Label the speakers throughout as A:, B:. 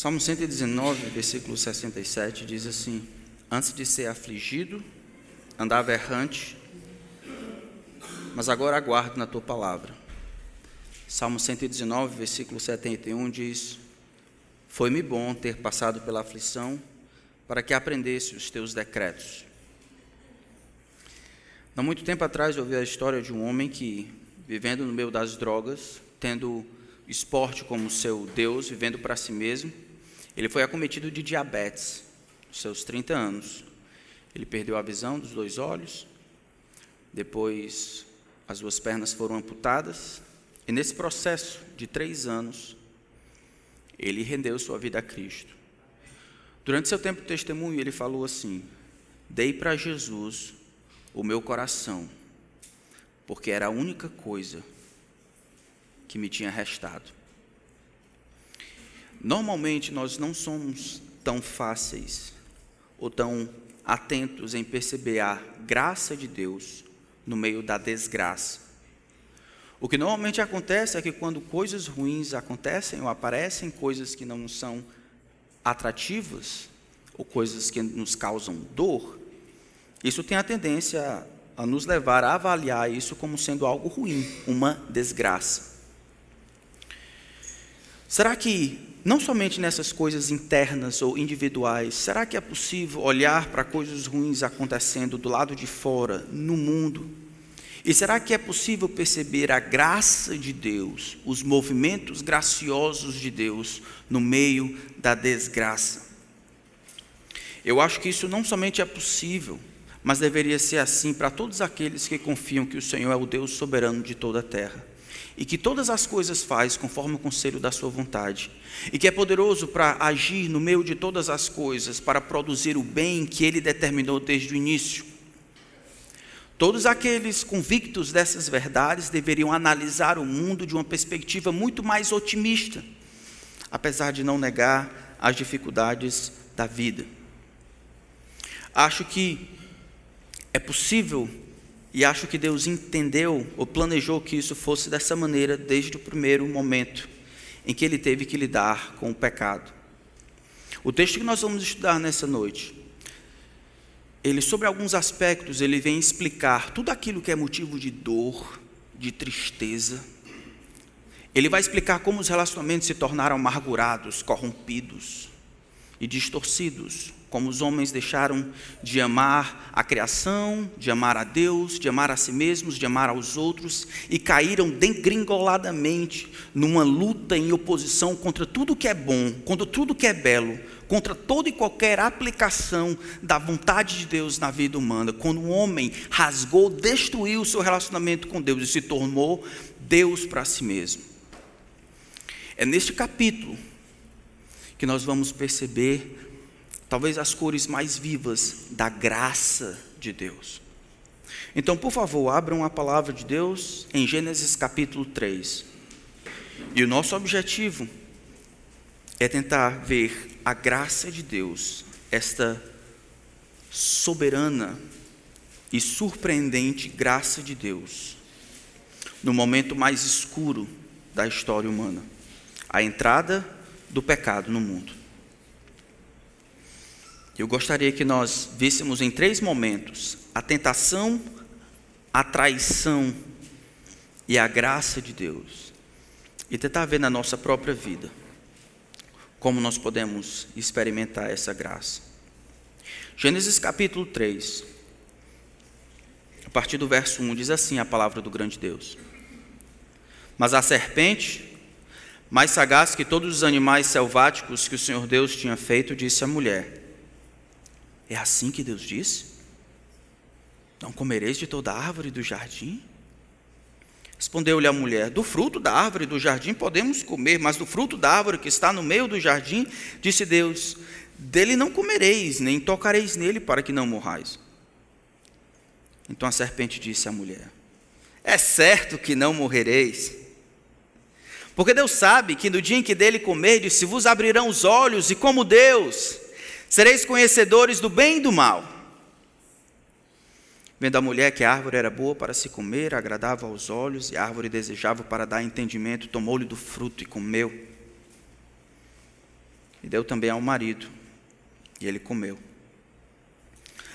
A: Salmo 119, versículo 67 diz assim: Antes de ser afligido, andava errante, mas agora aguardo na tua palavra. Salmo 119, versículo 71 diz: Foi-me bom ter passado pela aflição, para que aprendesse os teus decretos. Não muito tempo atrás eu ouvi a história de um homem que, vivendo no meio das drogas, tendo esporte como seu Deus, vivendo para si mesmo, ele foi acometido de diabetes, aos seus 30 anos. Ele perdeu a visão dos dois olhos, depois as duas pernas foram amputadas, e nesse processo de três anos, ele rendeu sua vida a Cristo. Durante seu tempo de testemunho, ele falou assim: Dei para Jesus o meu coração, porque era a única coisa que me tinha restado. Normalmente nós não somos tão fáceis ou tão atentos em perceber a graça de Deus no meio da desgraça. O que normalmente acontece é que quando coisas ruins acontecem ou aparecem coisas que não são atrativas ou coisas que nos causam dor, isso tem a tendência a nos levar a avaliar isso como sendo algo ruim, uma desgraça. Será que, não somente nessas coisas internas ou individuais, será que é possível olhar para coisas ruins acontecendo do lado de fora, no mundo? E será que é possível perceber a graça de Deus, os movimentos graciosos de Deus no meio da desgraça? Eu acho que isso não somente é possível, mas deveria ser assim para todos aqueles que confiam que o Senhor é o Deus soberano de toda a terra e que todas as coisas faz conforme o conselho da sua vontade, e que é poderoso para agir no meio de todas as coisas, para produzir o bem que ele determinou desde o início. Todos aqueles convictos dessas verdades deveriam analisar o mundo de uma perspectiva muito mais otimista, apesar de não negar as dificuldades da vida. Acho que é possível e acho que Deus entendeu ou planejou que isso fosse dessa maneira desde o primeiro momento em que ele teve que lidar com o pecado. O texto que nós vamos estudar nessa noite, ele sobre alguns aspectos, ele vem explicar tudo aquilo que é motivo de dor, de tristeza. Ele vai explicar como os relacionamentos se tornaram amargurados, corrompidos e distorcidos como os homens deixaram de amar a criação, de amar a Deus, de amar a si mesmos, de amar aos outros e caíram degringoladamente numa luta em oposição contra tudo que é bom, contra tudo que é belo, contra toda e qualquer aplicação da vontade de Deus na vida humana. Quando o homem rasgou, destruiu o seu relacionamento com Deus e se tornou Deus para si mesmo. É neste capítulo que nós vamos perceber talvez as cores mais vivas da graça de Deus. Então, por favor, abram a palavra de Deus em Gênesis capítulo 3. E o nosso objetivo é tentar ver a graça de Deus, esta soberana e surpreendente graça de Deus, no momento mais escuro da história humana a entrada do pecado no mundo. Eu gostaria que nós víssemos em três momentos a tentação, a traição e a graça de Deus. E tentar ver na nossa própria vida como nós podemos experimentar essa graça. Gênesis capítulo 3, a partir do verso 1, diz assim a palavra do grande Deus: Mas a serpente, mais sagaz que todos os animais selváticos que o Senhor Deus tinha feito, disse à mulher: é assim que Deus disse? Não comereis de toda árvore do jardim? Respondeu-lhe a mulher: Do fruto da árvore do jardim podemos comer, mas do fruto da árvore que está no meio do jardim, disse Deus: Dele não comereis, nem tocareis nele, para que não morrais. Então a serpente disse à mulher: É certo que não morrereis. Porque Deus sabe que no dia em que dele comerdes, se vos abrirão os olhos, e como Deus, Sereis conhecedores do bem e do mal. Vendo a mulher que a árvore era boa para se comer, agradável aos olhos, e a árvore desejável para dar entendimento, tomou-lhe do fruto e comeu. e deu também ao marido, e ele comeu.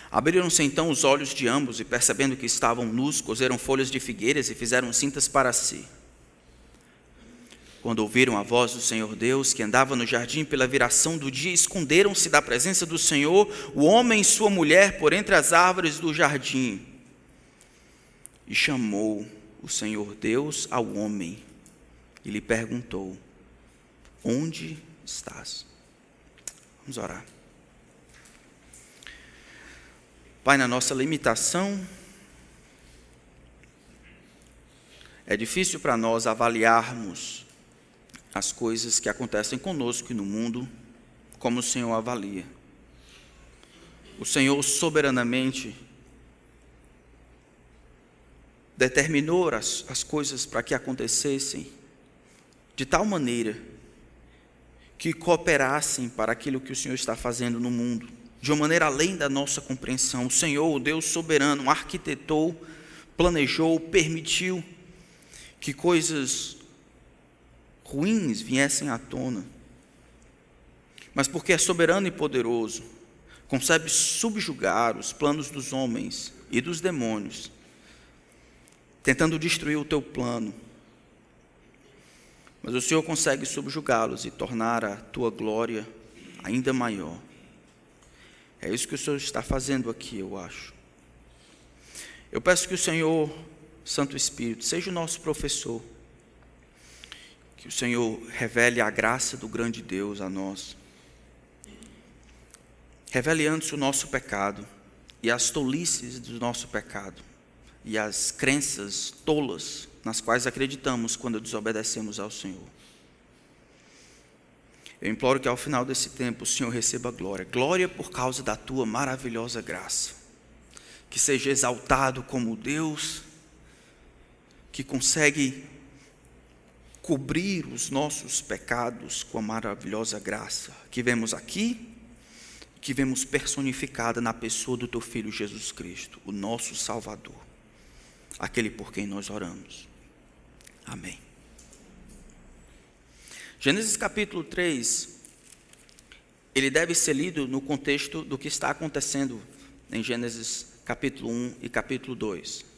A: Abriram-se então os olhos de ambos, e percebendo que estavam nus, cozeram folhas de figueiras e fizeram cintas para si. Quando ouviram a voz do Senhor Deus, que andava no jardim pela viração do dia, esconderam-se da presença do Senhor, o homem e sua mulher, por entre as árvores do jardim. E chamou o Senhor Deus ao homem e lhe perguntou: Onde estás? Vamos orar. Pai, na nossa limitação, é difícil para nós avaliarmos as coisas que acontecem conosco e no mundo, como o Senhor avalia. O Senhor soberanamente determinou as, as coisas para que acontecessem de tal maneira que cooperassem para aquilo que o Senhor está fazendo no mundo, de uma maneira além da nossa compreensão. O Senhor, o Deus soberano, arquitetou, planejou, permitiu que coisas ruins viessem à tona. Mas porque é soberano e poderoso, consegue subjugar os planos dos homens e dos demônios, tentando destruir o teu plano. Mas o Senhor consegue subjugá-los e tornar a tua glória ainda maior. É isso que o Senhor está fazendo aqui, eu acho. Eu peço que o Senhor, Santo Espírito, seja o nosso professor que o Senhor revele a graça do grande Deus a nós. Revele antes o nosso pecado e as tolices do nosso pecado e as crenças tolas nas quais acreditamos quando desobedecemos ao Senhor. Eu imploro que ao final desse tempo o Senhor receba glória, glória por causa da tua maravilhosa graça. Que seja exaltado como Deus que consegue cobrir os nossos pecados com a maravilhosa graça que vemos aqui, que vemos personificada na pessoa do teu filho Jesus Cristo, o nosso Salvador, aquele por quem nós oramos. Amém. Gênesis capítulo 3, ele deve ser lido no contexto do que está acontecendo em Gênesis capítulo 1 e capítulo 2.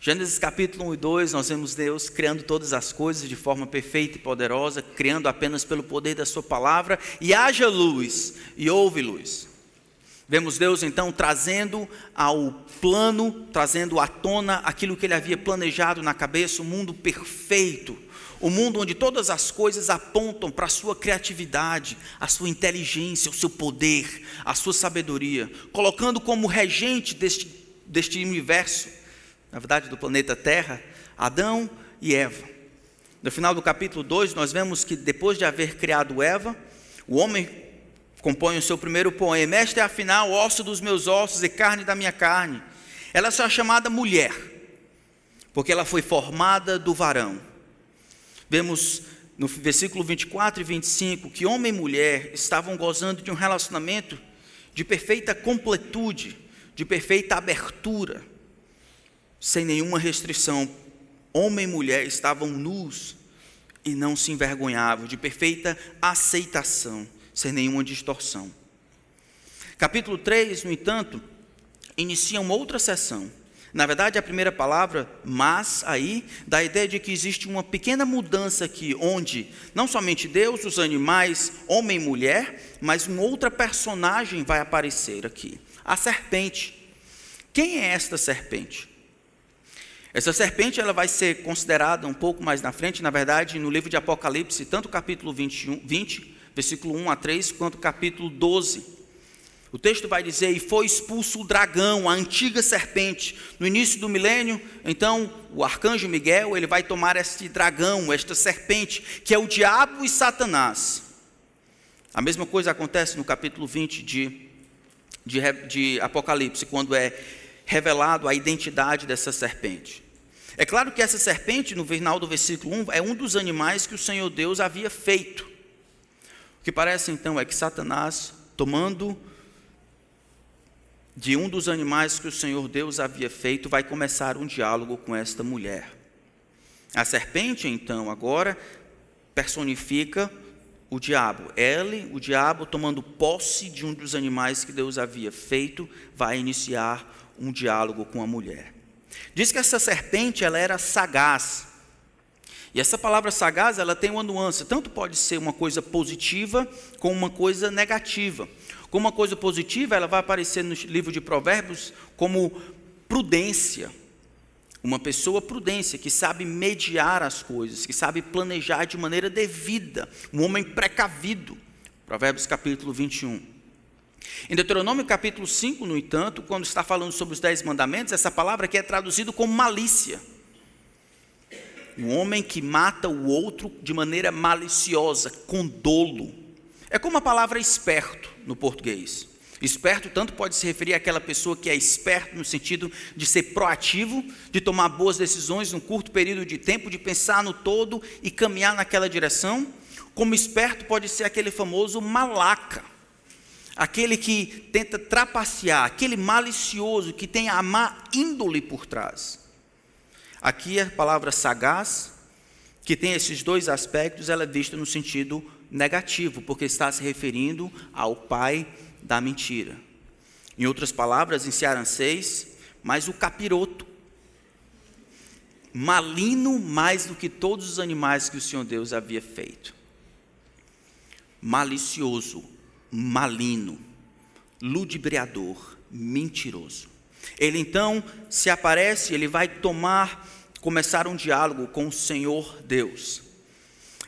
A: Gênesis capítulo 1 e 2, nós vemos Deus criando todas as coisas de forma perfeita e poderosa, criando apenas pelo poder da Sua palavra, e haja luz, e houve luz. Vemos Deus então trazendo ao plano, trazendo à tona aquilo que Ele havia planejado na cabeça, o um mundo perfeito, o um mundo onde todas as coisas apontam para a sua criatividade, a sua inteligência, o seu poder, a sua sabedoria, colocando como regente deste, deste universo na verdade, do planeta Terra, Adão e Eva. No final do capítulo 2, nós vemos que depois de haver criado Eva, o homem compõe o seu primeiro poema: Esta é afinal osso dos meus ossos e carne da minha carne. Ela só é chamada mulher, porque ela foi formada do varão. Vemos no versículo 24 e 25 que homem e mulher estavam gozando de um relacionamento de perfeita completude, de perfeita abertura sem nenhuma restrição. Homem e mulher estavam nus e não se envergonhavam, de perfeita aceitação, sem nenhuma distorção. Capítulo 3, no entanto, inicia uma outra sessão. Na verdade, a primeira palavra, mas, aí, dá a ideia de que existe uma pequena mudança aqui, onde não somente Deus, os animais, homem e mulher, mas uma outra personagem vai aparecer aqui: a serpente. Quem é esta serpente? Essa serpente ela vai ser considerada um pouco mais na frente, na verdade, no livro de Apocalipse, tanto o capítulo 21, 20, versículo 1 a 3, quanto o capítulo 12. O texto vai dizer: E foi expulso o dragão, a antiga serpente. No início do milênio, então, o arcanjo Miguel ele vai tomar este dragão, esta serpente, que é o diabo e Satanás. A mesma coisa acontece no capítulo 20 de, de, de Apocalipse, quando é revelado a identidade dessa serpente. É claro que essa serpente, no final do versículo 1, é um dos animais que o Senhor Deus havia feito. O que parece então é que Satanás, tomando de um dos animais que o Senhor Deus havia feito, vai começar um diálogo com esta mulher. A serpente, então, agora personifica o diabo. Ele, o diabo, tomando posse de um dos animais que Deus havia feito, vai iniciar um diálogo com a mulher. Diz que essa serpente ela era sagaz. E essa palavra sagaz, ela tem uma nuance, tanto pode ser uma coisa positiva como uma coisa negativa. Como uma coisa positiva, ela vai aparecer no livro de Provérbios como prudência. Uma pessoa prudência, que sabe mediar as coisas, que sabe planejar de maneira devida. Um homem precavido. Provérbios capítulo 21. Em Deuteronômio capítulo 5, no entanto, quando está falando sobre os dez mandamentos, essa palavra aqui é traduzida como malícia. Um homem que mata o outro de maneira maliciosa, com dolo. É como a palavra esperto no português. Esperto tanto pode se referir àquela pessoa que é esperto no sentido de ser proativo, de tomar boas decisões num curto período de tempo, de pensar no todo e caminhar naquela direção, como esperto pode ser aquele famoso malaca, aquele que tenta trapacear, aquele malicioso que tem a má índole por trás. Aqui a palavra sagaz, que tem esses dois aspectos, ela é vista no sentido negativo, porque está se referindo ao pai da mentira. Em outras palavras, em cearenseis, mais o capiroto. Malino mais do que todos os animais que o Senhor Deus havia feito. Malicioso, malino, ludibriador, mentiroso. Ele então se aparece, ele vai tomar, começar um diálogo com o Senhor Deus.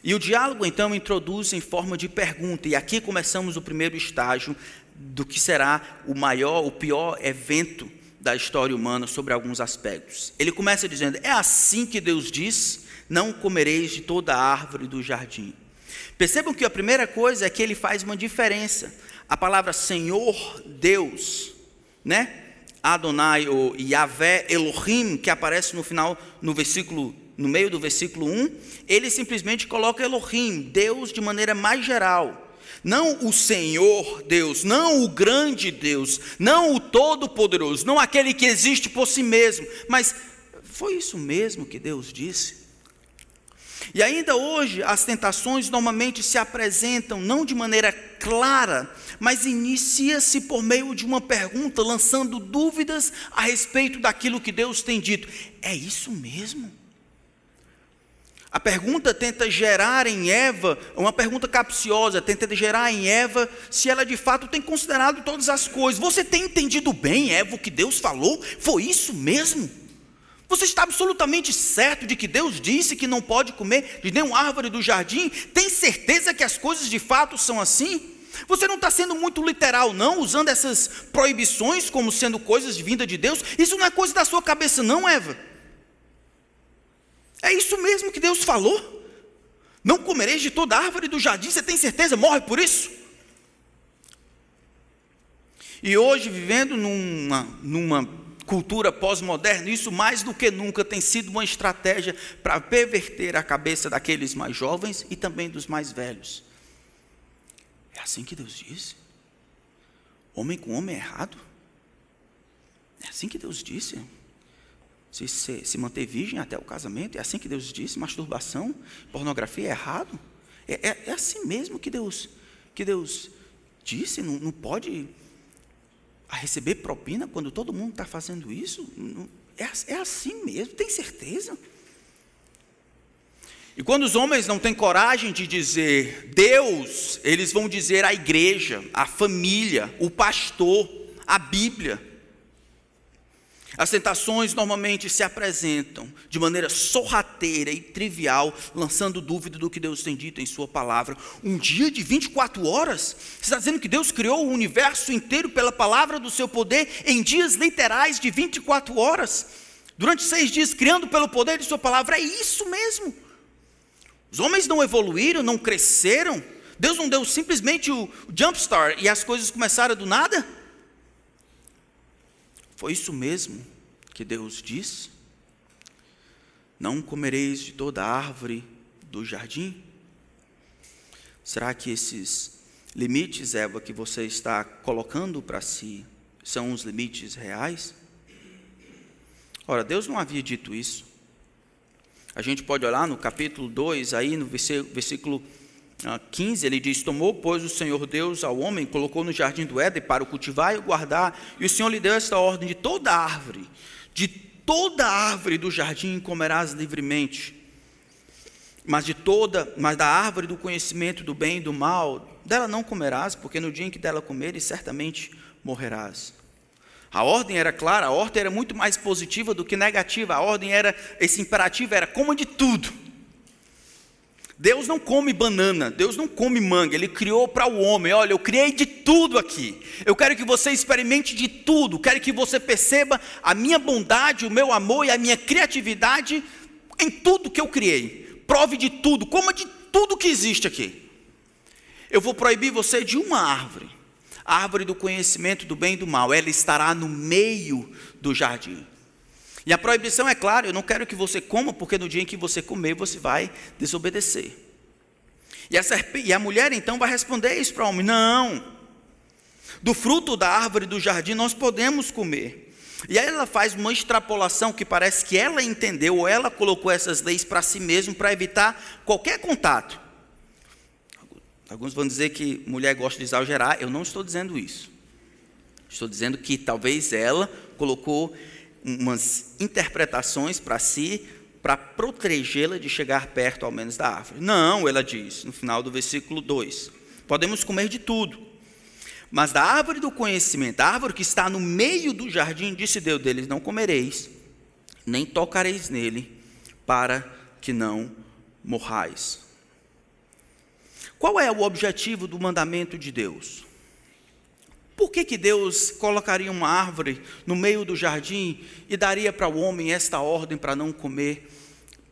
A: E o diálogo então introduz em forma de pergunta, e aqui começamos o primeiro estágio do que será o maior, o pior evento da história humana sobre alguns aspectos. Ele começa dizendo: É assim que Deus diz: Não comereis de toda árvore do jardim. Percebam que a primeira coisa é que ele faz uma diferença. A palavra Senhor Deus, né? Adonai ou Yahvé Elohim, que aparece no final, no versículo, no meio do versículo 1, ele simplesmente coloca Elohim, Deus de maneira mais geral. Não o Senhor Deus, não o grande Deus, não o Todo-Poderoso, não aquele que existe por si mesmo, mas foi isso mesmo que Deus disse? E ainda hoje as tentações normalmente se apresentam não de maneira clara, mas inicia-se por meio de uma pergunta, lançando dúvidas a respeito daquilo que Deus tem dito. É isso mesmo? A pergunta tenta gerar em Eva, uma pergunta capciosa, tenta gerar em Eva se ela de fato tem considerado todas as coisas. Você tem entendido bem, Eva, o que Deus falou? Foi isso mesmo? Você está absolutamente certo de que Deus disse que não pode comer de nenhuma árvore do jardim? Tem certeza que as coisas de fato são assim? Você não está sendo muito literal, não, usando essas proibições como sendo coisas vinda de Deus? Isso não é coisa da sua cabeça, não, Eva. É isso mesmo que Deus falou? Não comereis de toda árvore do jardim, você tem certeza? Morre por isso? E hoje, vivendo numa, numa cultura pós-moderna, isso mais do que nunca tem sido uma estratégia para perverter a cabeça daqueles mais jovens e também dos mais velhos. É assim que Deus disse? Homem com homem é errado? É assim que Deus disse? se, se, se manter virgem até o casamento, é assim que Deus disse, masturbação, pornografia é errado. É, é, é assim mesmo que Deus, que Deus disse, não, não pode receber propina quando todo mundo está fazendo isso? É, é assim mesmo, tem certeza? E quando os homens não têm coragem de dizer Deus, eles vão dizer a igreja, a família, o pastor, a Bíblia. As tentações normalmente se apresentam de maneira sorrateira e trivial, lançando dúvida do que Deus tem dito em Sua palavra. Um dia de 24 horas? Você está dizendo que Deus criou o universo inteiro pela palavra do seu poder em dias literais de 24 horas? Durante seis dias, criando pelo poder de Sua palavra? É isso mesmo. Os homens não evoluíram, não cresceram. Deus não deu simplesmente o jumpstart e as coisas começaram do nada? Foi isso mesmo que Deus disse? Não comereis de toda árvore do jardim? Será que esses limites, Eva, que você está colocando para si, são os limites reais? Ora, Deus não havia dito isso. A gente pode olhar no capítulo 2, aí no versículo 15, ele diz: Tomou, pois, o Senhor Deus ao homem, colocou no jardim do Éden para o cultivar e o guardar, e o Senhor lhe deu esta ordem: de toda árvore, de toda árvore do jardim comerás livremente, mas de toda, mas da árvore do conhecimento do bem e do mal, dela não comerás, porque no dia em que dela comeres, certamente morrerás. A ordem era clara, a ordem era muito mais positiva do que negativa. A ordem era, esse imperativo era coma de tudo. Deus não come banana, Deus não come manga, Ele criou para o homem. Olha, eu criei de tudo aqui. Eu quero que você experimente de tudo. Quero que você perceba a minha bondade, o meu amor e a minha criatividade em tudo que eu criei. Prove de tudo, coma de tudo que existe aqui. Eu vou proibir você de uma árvore, a árvore do conhecimento do bem e do mal. Ela estará no meio do jardim. E a proibição é clara, eu não quero que você coma, porque no dia em que você comer, você vai desobedecer. E a, e a mulher então vai responder isso para o homem: não, do fruto da árvore do jardim nós podemos comer. E aí ela faz uma extrapolação que parece que ela entendeu, ou ela colocou essas leis para si mesma para evitar qualquer contato. Alguns vão dizer que mulher gosta de exagerar, eu não estou dizendo isso. Estou dizendo que talvez ela colocou umas interpretações para si, para protegê-la de chegar perto ao menos da árvore. Não, ela diz, no final do versículo 2: podemos comer de tudo, mas da árvore do conhecimento, árvore que está no meio do jardim, disse Deus deles: não comereis, nem tocareis nele, para que não morrais. Qual é o objetivo do mandamento de Deus? Por que, que Deus colocaria uma árvore no meio do jardim e daria para o homem esta ordem para não comer,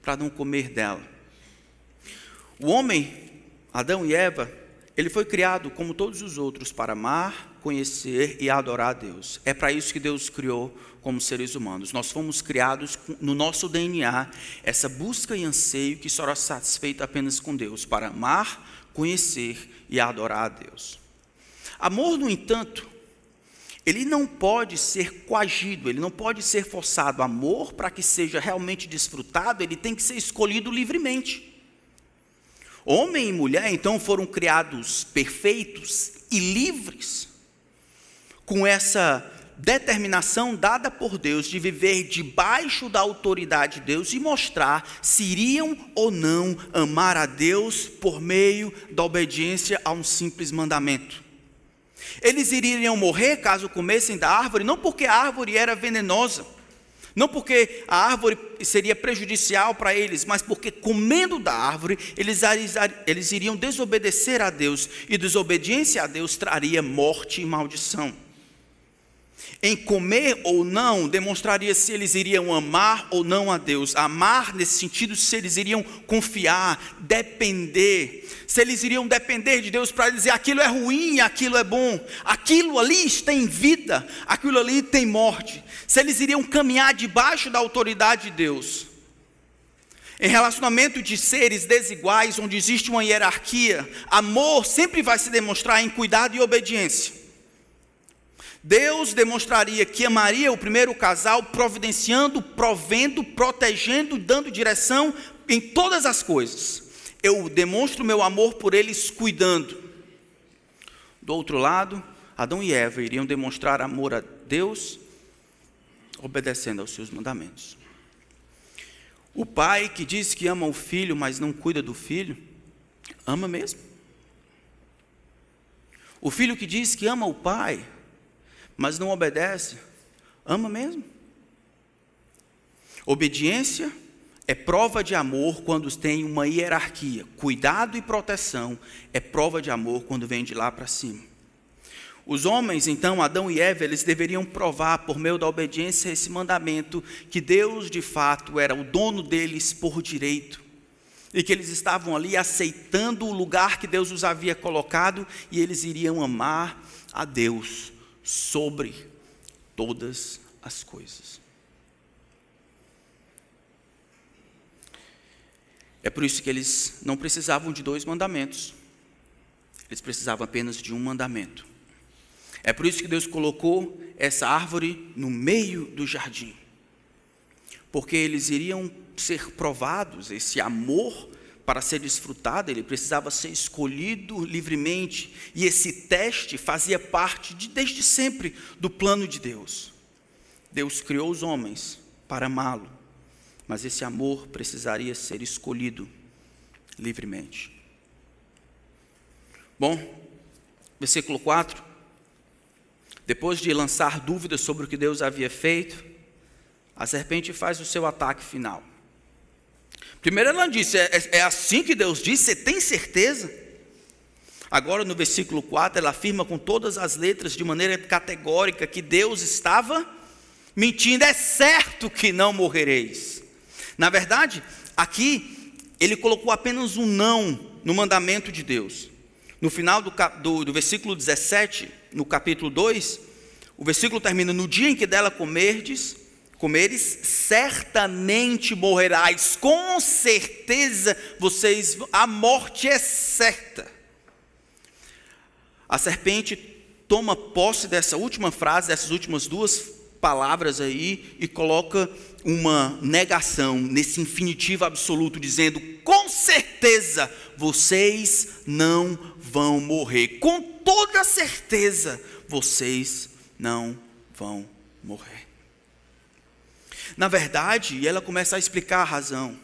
A: para não comer dela? O homem, Adão e Eva, ele foi criado como todos os outros para amar, conhecer e adorar a Deus. É para isso que Deus criou como seres humanos. Nós fomos criados no nosso DNA essa busca e anseio que será satisfeito apenas com Deus, para amar, conhecer e adorar a Deus. Amor, no entanto, ele não pode ser coagido, ele não pode ser forçado. Amor, para que seja realmente desfrutado, ele tem que ser escolhido livremente. Homem e mulher, então, foram criados perfeitos e livres, com essa determinação dada por Deus de viver debaixo da autoridade de Deus e mostrar se iriam ou não amar a Deus por meio da obediência a um simples mandamento. Eles iriam morrer caso comessem da árvore, não porque a árvore era venenosa, não porque a árvore seria prejudicial para eles, mas porque comendo da árvore, eles, eles iriam desobedecer a Deus, e desobediência a Deus traria morte e maldição em comer ou não demonstraria se eles iriam amar ou não a Deus. Amar nesse sentido, se eles iriam confiar, depender. Se eles iriam depender de Deus para dizer aquilo é ruim, aquilo é bom, aquilo ali tem vida, aquilo ali tem morte. Se eles iriam caminhar debaixo da autoridade de Deus. Em relacionamento de seres desiguais, onde existe uma hierarquia, amor sempre vai se demonstrar em cuidado e obediência. Deus demonstraria que amaria o primeiro casal providenciando, provendo, protegendo, dando direção em todas as coisas. Eu demonstro meu amor por eles cuidando. Do outro lado, Adão e Eva iriam demonstrar amor a Deus obedecendo aos seus mandamentos. O pai que diz que ama o filho, mas não cuida do filho, ama mesmo. O filho que diz que ama o pai, mas não obedece, ama mesmo. Obediência é prova de amor quando tem uma hierarquia. Cuidado e proteção é prova de amor quando vem de lá para cima. Os homens, então, Adão e Eva, eles deveriam provar por meio da obediência a esse mandamento que Deus, de fato, era o dono deles por direito. E que eles estavam ali aceitando o lugar que Deus os havia colocado e eles iriam amar a Deus sobre todas as coisas. É por isso que eles não precisavam de dois mandamentos, eles precisavam apenas de um mandamento. É por isso que Deus colocou essa árvore no meio do jardim, porque eles iriam ser provados, esse amor para ser desfrutado, ele precisava ser escolhido livremente, e esse teste fazia parte, de, desde sempre, do plano de Deus. Deus criou os homens para amá-lo, mas esse amor precisaria ser escolhido livremente. Bom, versículo 4. Depois de lançar dúvidas sobre o que Deus havia feito, a serpente faz o seu ataque final. Primeiro ela disse: é, é, é assim que Deus disse, você tem certeza? Agora no versículo 4, ela afirma com todas as letras, de maneira categórica, que Deus estava mentindo. É certo que não morrereis. Na verdade, aqui ele colocou apenas um não no mandamento de Deus. No final do, do, do versículo 17, no capítulo 2, o versículo termina: No dia em que dela comerdes, comeres, certamente morrerás, com certeza vocês, a morte é certa. A serpente toma posse dessa última frase, dessas últimas duas palavras aí, e coloca uma negação nesse infinitivo absoluto, dizendo: com certeza vocês não vão morrer, com toda certeza vocês não vão morrer. Na verdade, e ela começa a explicar a razão.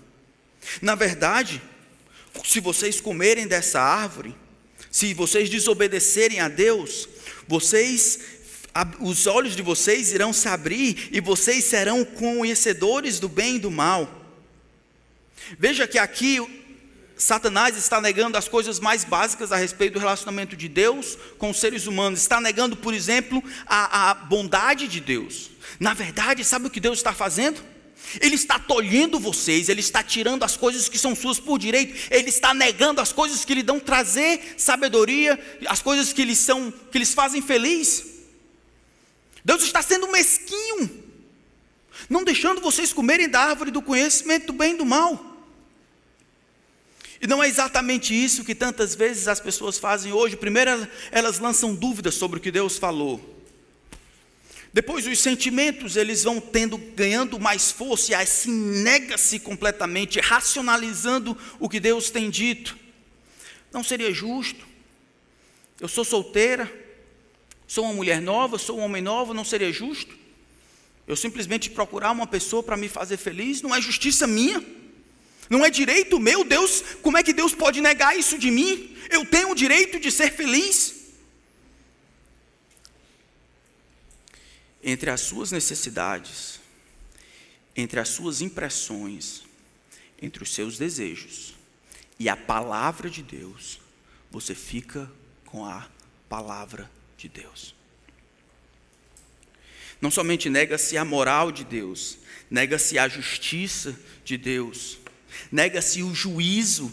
A: Na verdade, se vocês comerem dessa árvore, se vocês desobedecerem a Deus, vocês os olhos de vocês irão se abrir e vocês serão conhecedores do bem e do mal. Veja que aqui Satanás está negando as coisas mais básicas a respeito do relacionamento de Deus com os seres humanos. Está negando, por exemplo, a, a bondade de Deus. Na verdade, sabe o que Deus está fazendo? Ele está tolhendo vocês, ele está tirando as coisas que são suas por direito, ele está negando as coisas que lhe dão trazer sabedoria, as coisas que lhes são, que lhes fazem feliz. Deus está sendo mesquinho, não deixando vocês comerem da árvore do conhecimento do bem e do mal. E não é exatamente isso que tantas vezes as pessoas fazem hoje. Primeiro, elas lançam dúvidas sobre o que Deus falou. Depois os sentimentos, eles vão tendo, ganhando mais força e assim nega-se completamente, racionalizando o que Deus tem dito. Não seria justo. Eu sou solteira, sou uma mulher nova, sou um homem novo, não seria justo? Eu simplesmente procurar uma pessoa para me fazer feliz, não é justiça minha. Não é direito meu, Deus, como é que Deus pode negar isso de mim? Eu tenho o direito de ser feliz. entre as suas necessidades, entre as suas impressões, entre os seus desejos e a palavra de Deus, você fica com a palavra de Deus. Não somente nega-se a moral de Deus, nega-se a justiça de Deus, nega-se o juízo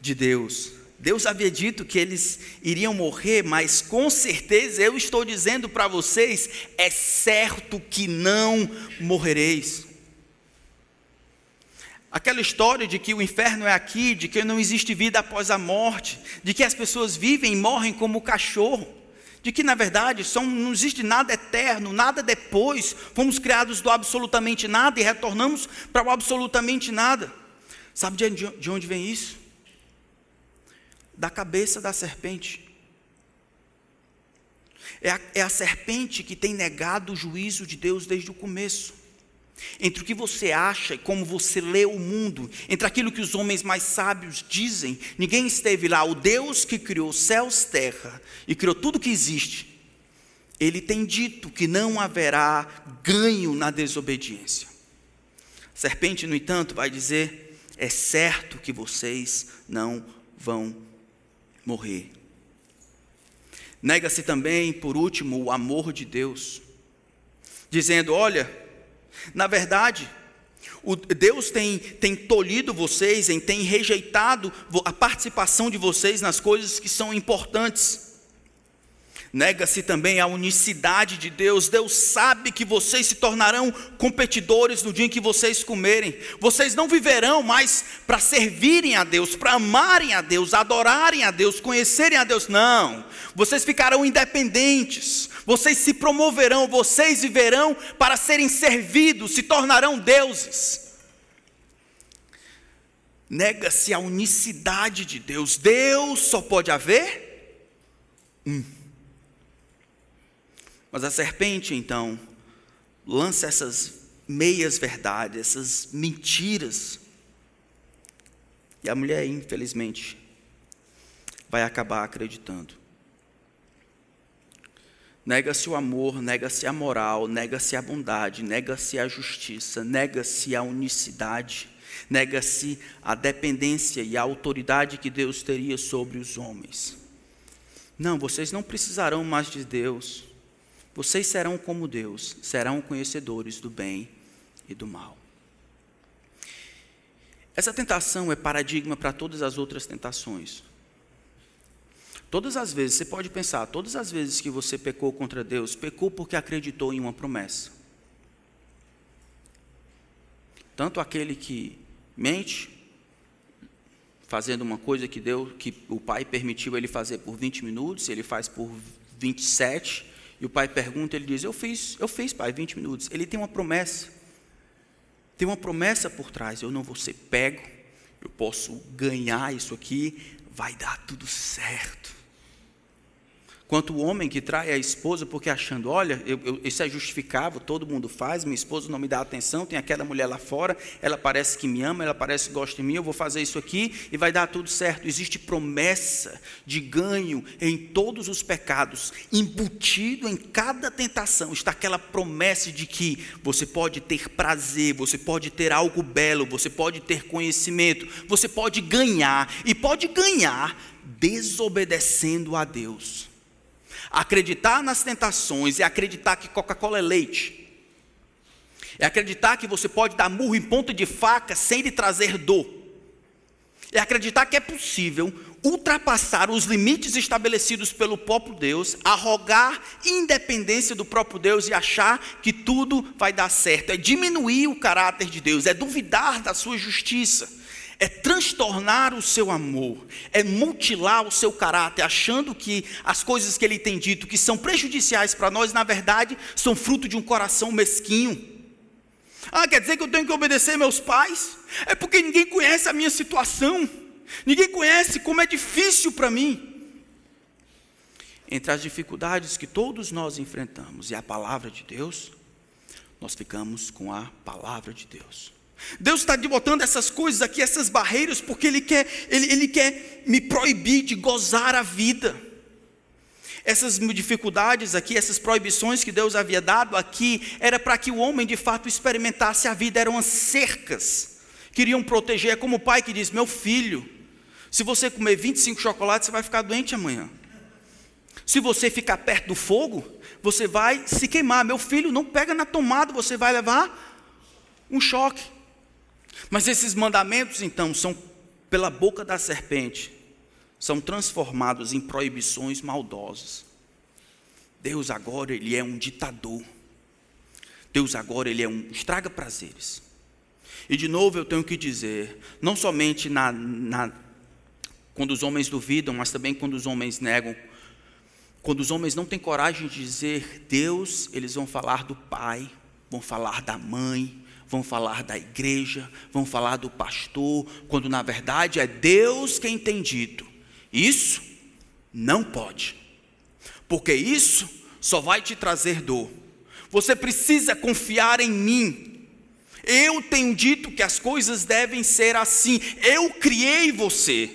A: de Deus Deus havia dito que eles iriam morrer, mas com certeza eu estou dizendo para vocês: é certo que não morrereis. Aquela história de que o inferno é aqui, de que não existe vida após a morte, de que as pessoas vivem e morrem como cachorro, de que na verdade são, não existe nada eterno, nada depois, fomos criados do absolutamente nada e retornamos para o absolutamente nada. Sabe de onde vem isso? da cabeça da serpente. É a, é a, serpente que tem negado o juízo de Deus desde o começo. Entre o que você acha e como você lê o mundo, entre aquilo que os homens mais sábios dizem, ninguém esteve lá. O Deus que criou céus, terra e criou tudo que existe, ele tem dito que não haverá ganho na desobediência. A serpente, no entanto, vai dizer: é certo que vocês não vão morrer. Nega-se também, por último, o amor de Deus, dizendo: olha, na verdade, Deus tem, tem tolhido vocês, tem rejeitado a participação de vocês nas coisas que são importantes. Nega-se também a unicidade de Deus. Deus sabe que vocês se tornarão competidores no dia em que vocês comerem. Vocês não viverão mais para servirem a Deus, para amarem a Deus, adorarem a Deus, conhecerem a Deus. Não. Vocês ficarão independentes. Vocês se promoverão, vocês viverão para serem servidos, se tornarão deuses. nega-se a unicidade de Deus. Deus só pode haver um. Mas a serpente, então, lança essas meias verdades, essas mentiras. E a mulher, infelizmente, vai acabar acreditando. Nega-se o amor, nega-se a moral, nega-se a bondade, nega-se a justiça, nega-se a unicidade nega-se a dependência e a autoridade que Deus teria sobre os homens. Não, vocês não precisarão mais de Deus. Vocês serão como Deus, serão conhecedores do bem e do mal. Essa tentação é paradigma para todas as outras tentações. Todas as vezes, você pode pensar, todas as vezes que você pecou contra Deus, pecou porque acreditou em uma promessa. Tanto aquele que mente, fazendo uma coisa que deu, que o pai permitiu ele fazer por 20 minutos, ele faz por 27, e o pai pergunta, ele diz: "Eu fiz, eu fiz, pai, 20 minutos". Ele tem uma promessa. Tem uma promessa por trás, eu não vou ser pego, eu posso ganhar isso aqui, vai dar tudo certo quanto o homem que trai a esposa porque achando, olha, eu, eu, isso é justificável, todo mundo faz, minha esposa não me dá atenção, tem aquela mulher lá fora, ela parece que me ama, ela parece que gosta de mim, eu vou fazer isso aqui e vai dar tudo certo. Existe promessa de ganho em todos os pecados, embutido em cada tentação, está aquela promessa de que você pode ter prazer, você pode ter algo belo, você pode ter conhecimento, você pode ganhar, e pode ganhar desobedecendo a Deus. Acreditar nas tentações é acreditar que Coca-Cola é leite. É acreditar que você pode dar murro em ponta de faca sem lhe trazer dor. É acreditar que é possível ultrapassar os limites estabelecidos pelo próprio Deus, arrogar independência do próprio Deus e achar que tudo vai dar certo. É diminuir o caráter de Deus, é duvidar da sua justiça é transtornar o seu amor, é mutilar o seu caráter, achando que as coisas que ele tem dito que são prejudiciais para nós, na verdade, são fruto de um coração mesquinho. Ah, quer dizer que eu tenho que obedecer meus pais? É porque ninguém conhece a minha situação, ninguém conhece como é difícil para mim. Entre as dificuldades que todos nós enfrentamos e a palavra de Deus, nós ficamos com a palavra de Deus. Deus está botando essas coisas aqui, essas barreiras, porque Ele quer, Ele, Ele quer me proibir de gozar a vida. Essas dificuldades aqui, essas proibições que Deus havia dado aqui, era para que o homem de fato experimentasse a vida, eram as cercas, queriam proteger. É como o pai que diz: Meu filho, se você comer 25 chocolates, você vai ficar doente amanhã. Se você ficar perto do fogo, você vai se queimar. Meu filho, não pega na tomada, você vai levar um choque. Mas esses mandamentos, então, são pela boca da serpente, são transformados em proibições maldosas. Deus agora ele é um ditador. Deus agora ele é um estraga prazeres. E de novo eu tenho que dizer, não somente na, na, quando os homens duvidam, mas também quando os homens negam, quando os homens não têm coragem de dizer Deus, eles vão falar do pai, vão falar da mãe, vão falar da igreja, vão falar do pastor, quando na verdade é Deus quem tem dito. Isso não pode, porque isso só vai te trazer dor. Você precisa confiar em mim. Eu tenho dito que as coisas devem ser assim. Eu criei você.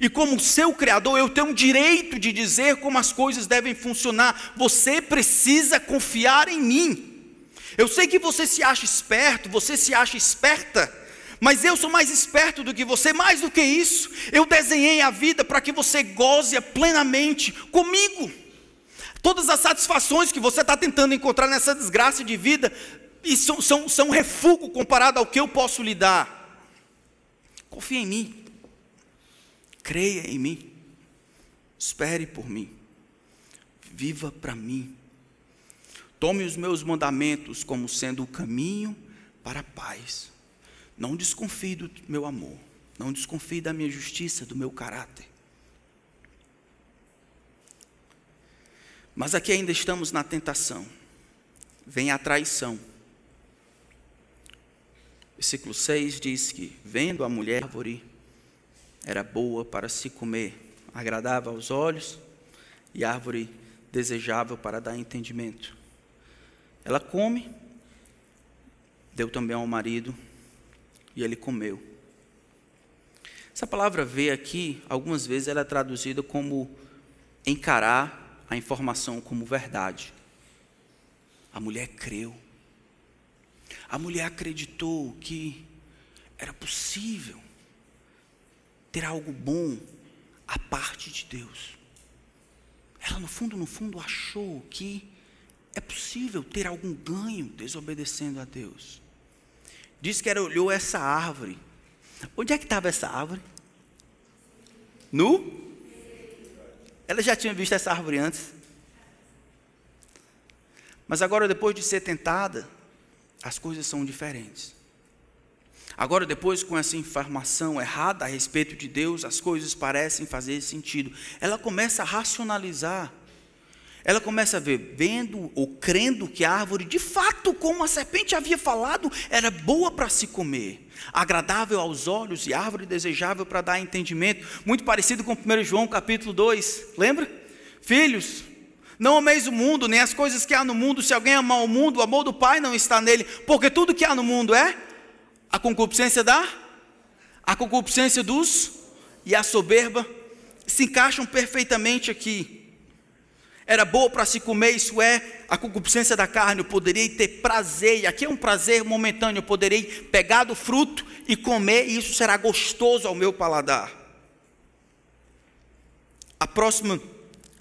A: E como seu criador, eu tenho o direito de dizer como as coisas devem funcionar. Você precisa confiar em mim. Eu sei que você se acha esperto, você se acha esperta, mas eu sou mais esperto do que você, mais do que isso. Eu desenhei a vida para que você goze plenamente comigo. Todas as satisfações que você está tentando encontrar nessa desgraça de vida são, são, são refúgio comparado ao que eu posso lhe dar. Confie em mim, creia em mim, espere por mim, viva para mim. Tome os meus mandamentos como sendo o caminho para a paz. Não desconfie do meu amor. Não desconfie da minha justiça, do meu caráter. Mas aqui ainda estamos na tentação. Vem a traição. Versículo 6 diz que, vendo a mulher a árvore, era boa para se comer, agradável aos olhos e árvore desejável para dar entendimento. Ela come, deu também ao marido e ele comeu. Essa palavra ver aqui, algumas vezes ela é traduzida como encarar a informação como verdade. A mulher creu. A mulher acreditou que era possível ter algo bom a parte de Deus. Ela, no fundo, no fundo, achou que é possível ter algum ganho desobedecendo a Deus. Diz que ela olhou essa árvore. Onde é que estava essa árvore? No? Ela já tinha visto essa árvore antes. Mas agora, depois de ser tentada, as coisas são diferentes. Agora, depois, com essa informação errada a respeito de Deus, as coisas parecem fazer sentido. Ela começa a racionalizar. Ela começa a ver, vendo ou crendo que a árvore, de fato, como a serpente havia falado, era boa para se comer, agradável aos olhos e árvore desejável para dar entendimento. Muito parecido com 1 João capítulo 2, lembra? Filhos, não ameis o mundo, nem as coisas que há no mundo. Se alguém amar o mundo, o amor do Pai não está nele. Porque tudo que há no mundo é a concupiscência da, a concupiscência dos e a soberba se encaixam perfeitamente aqui. Era boa para se comer, isso é, a concupiscência da carne. Eu poderia ter prazer, e aqui é um prazer momentâneo. Eu poderei pegar do fruto e comer, e isso será gostoso ao meu paladar. A próxima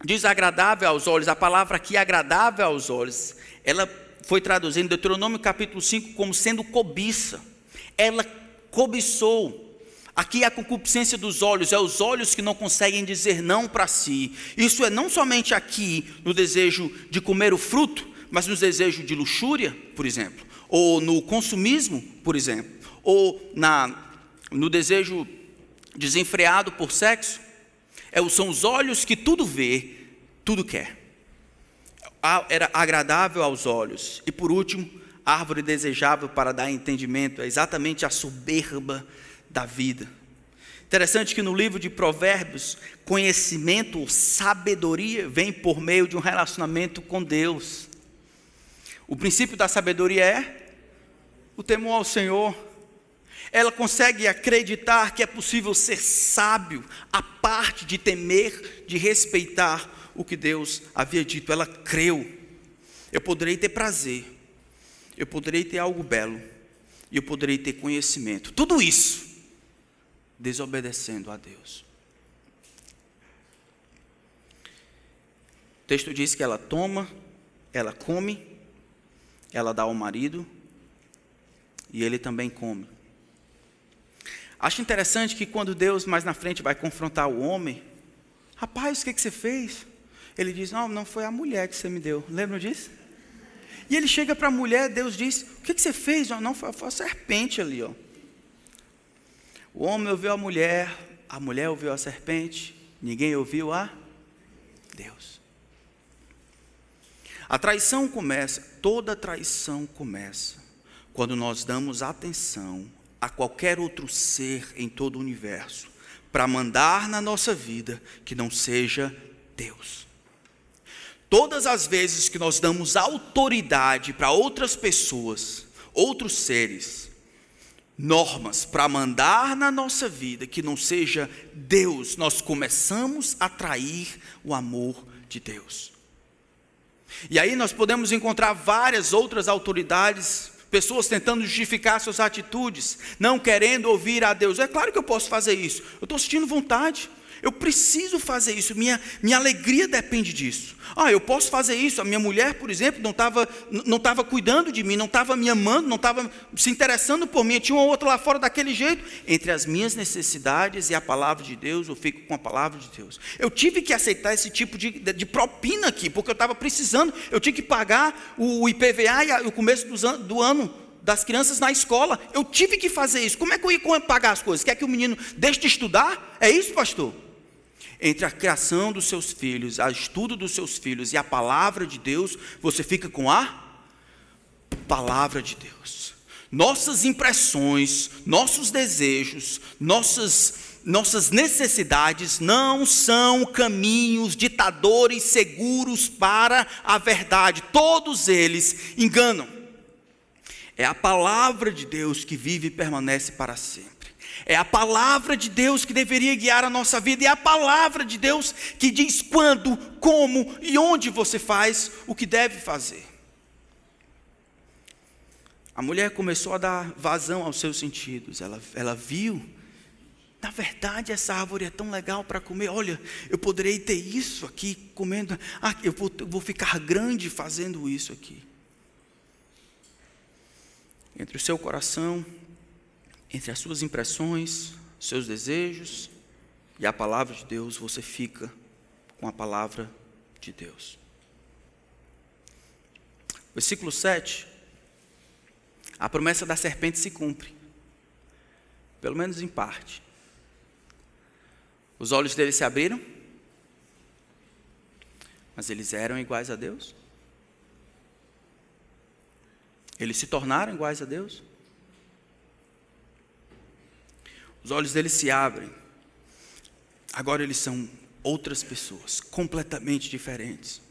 A: desagradável aos olhos, a palavra aqui agradável aos olhos, ela foi traduzida em Deuteronômio capítulo 5 como sendo cobiça. Ela cobiçou. Aqui é a concupiscência dos olhos, é os olhos que não conseguem dizer não para si. Isso é não somente aqui no desejo de comer o fruto, mas no desejo de luxúria, por exemplo, ou no consumismo, por exemplo, ou na, no desejo desenfreado por sexo. É, são os olhos que tudo vê, tudo quer. Era agradável aos olhos. E por último, árvore desejável para dar entendimento, é exatamente a soberba da vida. Interessante que no livro de Provérbios, conhecimento ou sabedoria vem por meio de um relacionamento com Deus. O princípio da sabedoria é o temor ao Senhor ela consegue acreditar que é possível ser sábio, a parte de temer, de respeitar o que Deus havia dito. Ela creu. Eu poderei ter prazer, eu poderei ter algo belo, e eu poderei ter conhecimento. Tudo isso desobedecendo a Deus. O texto diz que ela toma, ela come, ela dá ao marido, e ele também come. Acho interessante que quando Deus mais na frente vai confrontar o homem, rapaz, o que, que você fez? Ele diz: Não, não foi a mulher que você me deu. Lembram disso? E ele chega para a mulher, Deus diz: O que, que você fez? Não, foi a serpente ali. Ó. O homem ouviu a mulher, a mulher ouviu a serpente, ninguém ouviu a Deus. A traição começa, toda traição começa quando nós damos atenção a qualquer outro ser em todo o universo para mandar na nossa vida que não seja Deus. Todas as vezes que nós damos autoridade para outras pessoas, outros seres, normas para mandar na nossa vida que não seja Deus, nós começamos a trair o amor de Deus. E aí nós podemos encontrar várias outras autoridades pessoas tentando justificar suas atitudes, não querendo ouvir a Deus. É claro que eu posso fazer isso, eu estou sentindo vontade. Eu preciso fazer isso, minha, minha alegria depende disso. Ah, eu posso fazer isso. A minha mulher, por exemplo, não estava não tava cuidando de mim, não estava me amando, não estava se interessando por mim. Eu tinha uma outra lá fora daquele jeito. Entre as minhas necessidades e a palavra de Deus, eu fico com a palavra de Deus. Eu tive que aceitar esse tipo de, de, propina aqui, porque eu estava precisando. Eu tinha que pagar o, o IPVA e o começo do, do ano das crianças na escola. Eu tive que fazer isso. Como é que eu ia pagar as coisas? Quer que o menino deixe de estudar? É isso, pastor? Entre a criação dos seus filhos, o estudo dos seus filhos e a palavra de Deus, você fica com a palavra de Deus. nossas impressões, nossos desejos, nossas, nossas necessidades não são caminhos ditadores seguros para a verdade. Todos eles enganam. É a palavra de Deus que vive e permanece para sempre. É a palavra de Deus que deveria guiar a nossa vida, e é a palavra de Deus que diz quando, como e onde você faz o que deve fazer. A mulher começou a dar vazão aos seus sentidos, ela, ela viu, na verdade, essa árvore é tão legal para comer, olha, eu poderei ter isso aqui comendo, ah, eu vou, eu vou ficar grande fazendo isso aqui. Entre o seu coração entre as suas impressões, seus desejos e a palavra de Deus, você fica com a palavra de Deus. Versículo 7. A promessa da serpente se cumpre, pelo menos em parte. Os olhos dele se abriram, mas eles eram iguais a Deus? Eles se tornaram iguais a Deus? Os olhos deles se abrem. Agora eles são outras pessoas, completamente diferentes.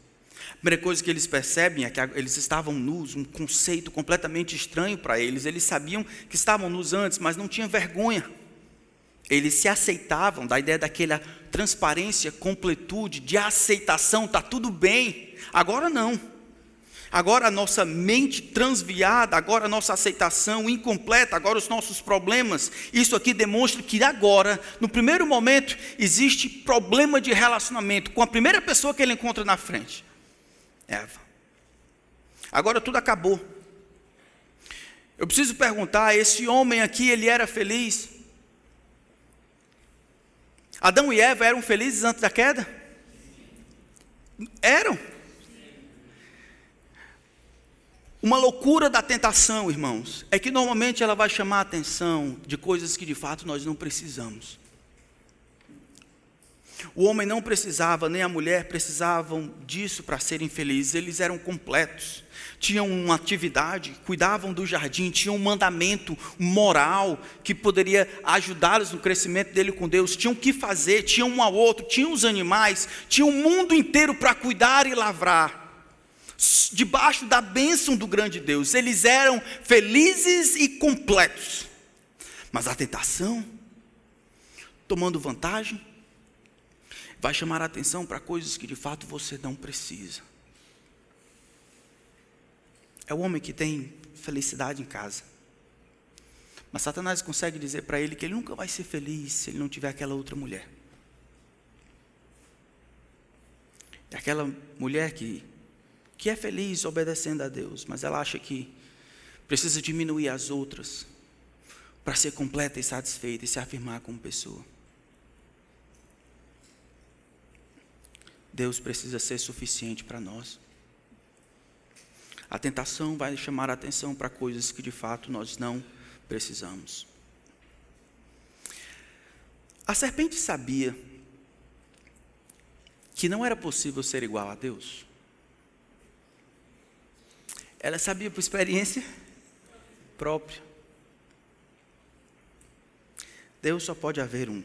A: A primeira coisa que eles percebem é que eles estavam nus, um conceito completamente estranho para eles. Eles sabiam que estavam nus antes, mas não tinham vergonha. Eles se aceitavam, da ideia daquela transparência, completude, de aceitação, está tudo bem. Agora não agora a nossa mente transviada, agora a nossa aceitação incompleta, agora os nossos problemas. Isso aqui demonstra que agora, no primeiro momento, existe problema de relacionamento com a primeira pessoa que ele encontra na frente Eva. Agora tudo acabou. Eu preciso perguntar: esse homem aqui, ele era feliz? Adão e Eva eram felizes antes da queda? Eram. Uma loucura da tentação, irmãos, é que normalmente ela vai chamar a atenção de coisas que de fato nós não precisamos. O homem não precisava, nem a mulher precisavam disso para serem felizes, eles eram completos, tinham uma atividade, cuidavam do jardim, tinham um mandamento moral que poderia ajudá-los no crescimento dele com Deus, tinham o que fazer, tinham um ao outro, tinham os animais, tinham o mundo inteiro para cuidar e lavrar debaixo da bênção do grande Deus. Eles eram felizes e completos. Mas a tentação, tomando vantagem, vai chamar a atenção para coisas que de fato você não precisa. É o homem que tem felicidade em casa. Mas Satanás consegue dizer para ele que ele nunca vai ser feliz se ele não tiver aquela outra mulher. Aquela mulher que que é feliz obedecendo a Deus, mas ela acha que precisa diminuir as outras para ser completa e satisfeita e se afirmar como pessoa. Deus precisa ser suficiente para nós. A tentação vai chamar a atenção para coisas que de fato nós não precisamos. A serpente sabia que não era possível ser igual a Deus. Ela sabia por experiência própria. Deus só pode haver um.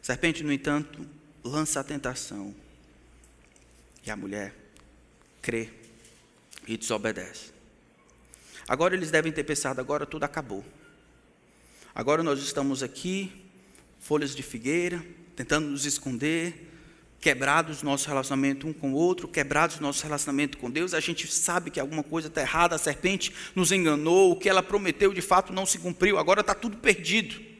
A: A serpente, no entanto, lança a tentação. E a mulher crê e desobedece. Agora eles devem ter pensado: agora tudo acabou. Agora nós estamos aqui, folhas de figueira, tentando nos esconder, quebrados nosso relacionamento um com o outro, quebrados nosso relacionamento com Deus, a gente sabe que alguma coisa está errada, a serpente nos enganou, o que ela prometeu de fato não se cumpriu, agora está tudo perdido.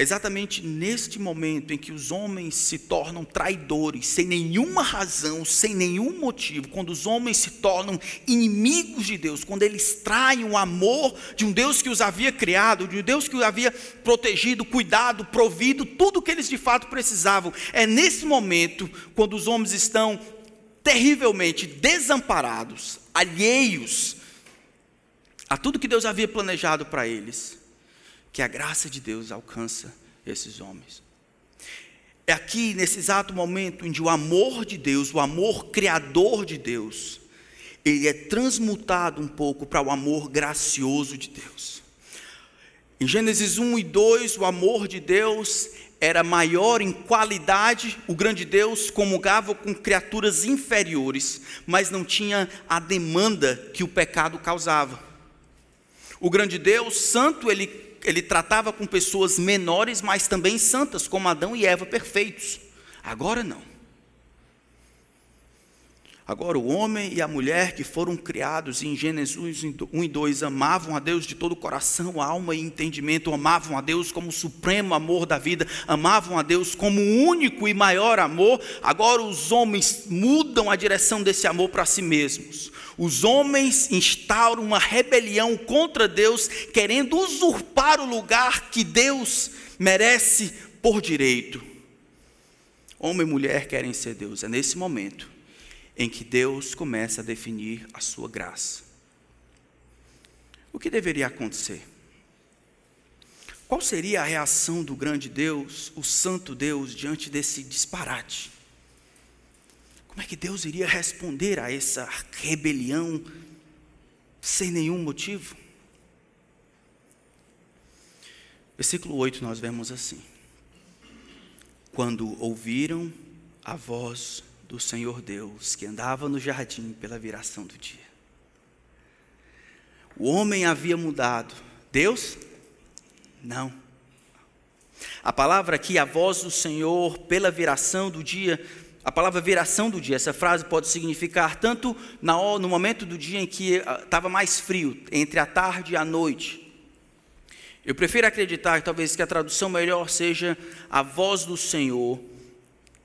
A: Exatamente neste momento em que os homens se tornam traidores, sem nenhuma razão, sem nenhum motivo, quando os homens se tornam inimigos de Deus, quando eles traem o amor de um Deus que os havia criado, de um Deus que os havia protegido, cuidado, provido, tudo o que eles de fato precisavam, é nesse momento, quando os homens estão terrivelmente desamparados, alheios a tudo que Deus havia planejado para eles que a graça de Deus alcança esses homens. É aqui, nesse exato momento, onde o amor de Deus, o amor criador de Deus, ele é transmutado um pouco para o amor gracioso de Deus. Em Gênesis 1 e 2, o amor de Deus era maior em qualidade, o grande Deus comungava com criaturas inferiores, mas não tinha a demanda que o pecado causava. O grande Deus, santo, ele, ele tratava com pessoas menores, mas também santas, como Adão e Eva, perfeitos. Agora não. Agora, o homem e a mulher que foram criados em Gênesis 1 e 2 amavam a Deus de todo o coração, alma e entendimento, amavam a Deus como o supremo amor da vida, amavam a Deus como o único e maior amor. Agora, os homens mudam a direção desse amor para si mesmos. Os homens instauram uma rebelião contra Deus, querendo usurpar o lugar que Deus merece por direito. Homem e mulher querem ser Deus. É nesse momento em que Deus começa a definir a sua graça. O que deveria acontecer? Qual seria a reação do grande Deus, o santo Deus, diante desse disparate? Como é que Deus iria responder a essa rebelião sem nenhum motivo? Versículo 8 nós vemos assim: Quando ouviram a voz do Senhor Deus que andava no jardim pela viração do dia. O homem havia mudado, Deus? Não. A palavra aqui, a voz do Senhor pela viração do dia, a palavra viração do dia, essa frase pode significar tanto no momento do dia em que estava ah, mais frio, entre a tarde e a noite. Eu prefiro acreditar talvez que a tradução melhor seja a voz do Senhor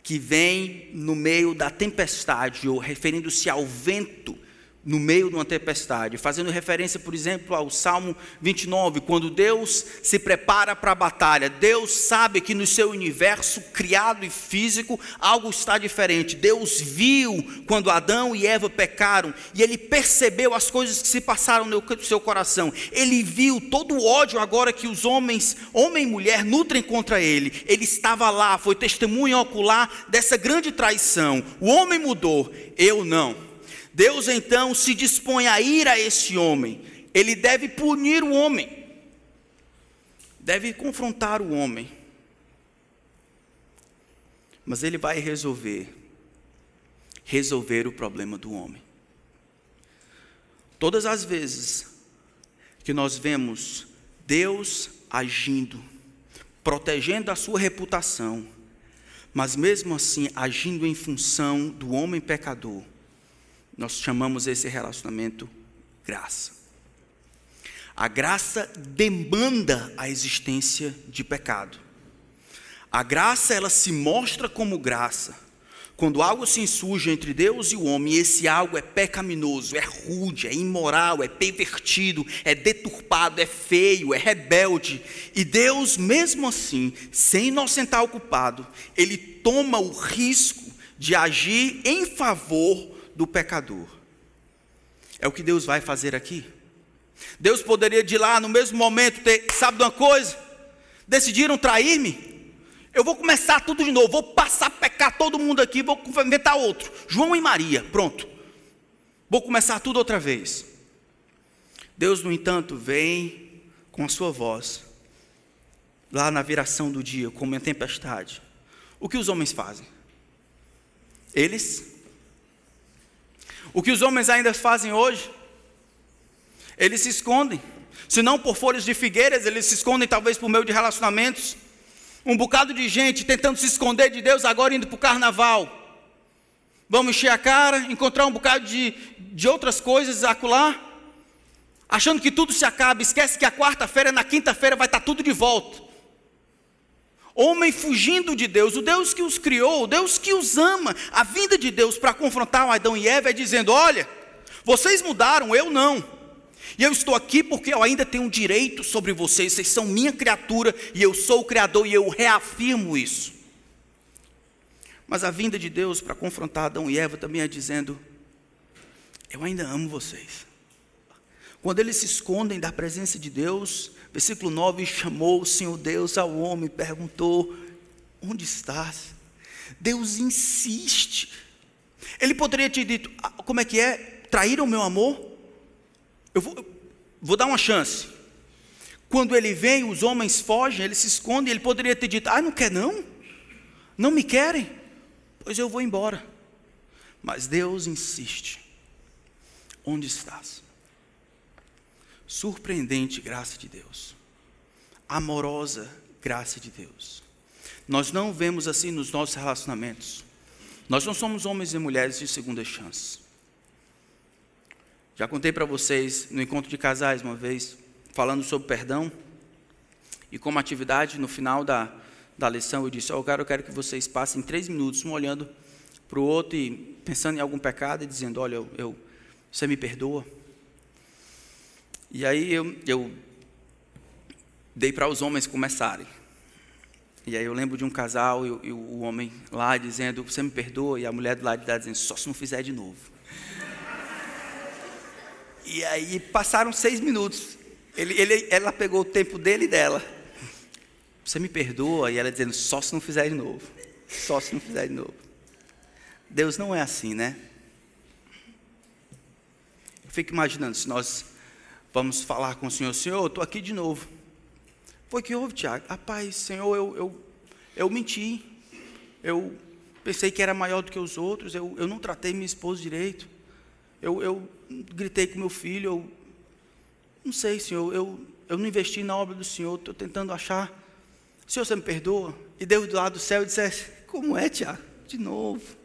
A: que vem no meio da tempestade, ou referindo-se ao vento no meio de uma tempestade, fazendo referência, por exemplo, ao Salmo 29, quando Deus se prepara para a batalha, Deus sabe que no seu universo criado e físico algo está diferente. Deus viu quando Adão e Eva pecaram e ele percebeu as coisas que se passaram no seu coração. Ele viu todo o ódio agora que os homens, homem e mulher, nutrem contra ele. Ele estava lá, foi testemunha ocular dessa grande traição. O homem mudou, eu não. Deus então se dispõe a ir a esse homem. Ele deve punir o homem, deve confrontar o homem. Mas ele vai resolver, resolver o problema do homem. Todas as vezes que nós vemos Deus agindo, protegendo a sua reputação, mas mesmo assim agindo em função do homem pecador, nós chamamos esse relacionamento graça. A graça demanda a existência de pecado. A graça, ela se mostra como graça. Quando algo se insurge entre Deus e o homem, esse algo é pecaminoso, é rude, é imoral, é pervertido, é deturpado, é feio, é rebelde, e Deus, mesmo assim, sem inocentar o culpado, ele toma o risco de agir em favor do pecador. É o que Deus vai fazer aqui. Deus poderia de lá no mesmo momento ter, sabe de uma coisa? Decidiram trair-me? Eu vou começar tudo de novo, vou passar a pecar todo mundo aqui, vou inventar outro. João e Maria, pronto. Vou começar tudo outra vez. Deus, no entanto, vem com a sua voz, lá na viração do dia, como em tempestade. O que os homens fazem? Eles o que os homens ainda fazem hoje? Eles se escondem. Se não por folhas de figueiras, eles se escondem talvez por meio de relacionamentos. Um bocado de gente tentando se esconder de Deus, agora indo para o carnaval. Vamos encher a cara, encontrar um bocado de, de outras coisas acolá, achando que tudo se acaba. Esquece que a quarta-feira, na quinta-feira, vai estar tudo de volta homem fugindo de Deus, o Deus que os criou, o Deus que os ama, a vinda de Deus para confrontar Adão e Eva é dizendo: olha, vocês mudaram, eu não. E eu estou aqui porque eu ainda tenho um direito sobre vocês, vocês são minha criatura e eu sou o Criador e eu reafirmo isso. Mas a vinda de Deus para confrontar Adão e Eva também é dizendo: eu ainda amo vocês. Quando eles se escondem da presença de Deus, versículo 9: chamou o Senhor Deus ao homem perguntou: Onde estás? Deus insiste. Ele poderia ter dito: ah, Como é que é? traíram o meu amor? Eu vou, eu vou dar uma chance. Quando ele vem, os homens fogem, ele se esconde, ele poderia ter dito: Ah, não quer não? Não me querem? Pois eu vou embora. Mas Deus insiste: Onde estás? Surpreendente graça de Deus, amorosa graça de Deus. Nós não vemos assim nos nossos relacionamentos. Nós não somos homens e mulheres de segunda chance. Já contei para vocês no encontro de casais uma vez, falando sobre perdão, e como atividade, no final da, da lição, eu disse: oh, cara, eu quero que vocês passem três minutos, um olhando para o outro e pensando em algum pecado e dizendo: Olha, eu, eu você me perdoa? E aí eu, eu dei para os homens começarem. E aí eu lembro de um casal e, o homem lá dizendo: Você me perdoa? E a mulher do lado de lá dizendo: Só se não fizer de novo. E aí passaram seis minutos. Ele, ele, ela pegou o tempo dele e dela. Você me perdoa? E ela dizendo: Só se não fizer de novo. Só se não fizer de novo. Deus não é assim, né? Eu fico imaginando se nós vamos falar com o Senhor: Senhor, estou aqui de novo. Foi que houve, Tiago? Rapaz, Senhor, eu, eu, eu menti. Eu pensei que era maior do que os outros. Eu, eu não tratei minha esposa direito. Eu, eu gritei com meu filho, eu não sei, Senhor, eu, eu não investi na obra do Senhor, estou tentando achar. Senhor, você me perdoa? E Deus do lado do céu dissesse, como é, Tiago? De novo.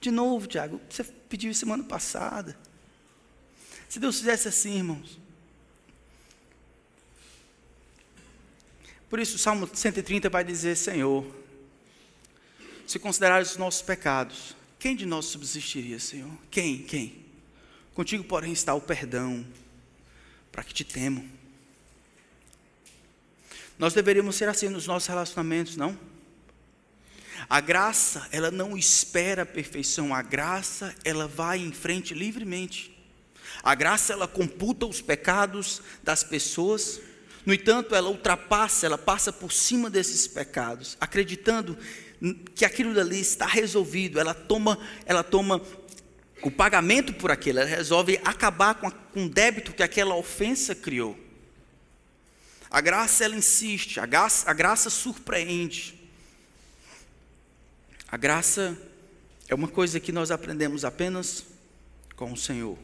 A: De novo, Tiago, você pediu semana passada. Se Deus fizesse assim, irmãos. Por isso, o Salmo 130 vai dizer: Senhor, se considerares os nossos pecados, quem de nós subsistiria, Senhor? Quem? Quem? Contigo, porém, está o perdão, para que te temo. Nós deveríamos ser assim nos nossos relacionamentos, não? A graça, ela não espera a perfeição, a graça, ela vai em frente livremente. A graça, ela computa os pecados das pessoas, no entanto, ela ultrapassa, ela passa por cima desses pecados, acreditando que aquilo dali está resolvido, ela toma, ela toma o pagamento por aquilo, ela resolve acabar com, a, com o débito que aquela ofensa criou. A graça ela insiste, a graça, a graça surpreende. A graça é uma coisa que nós aprendemos apenas com o Senhor.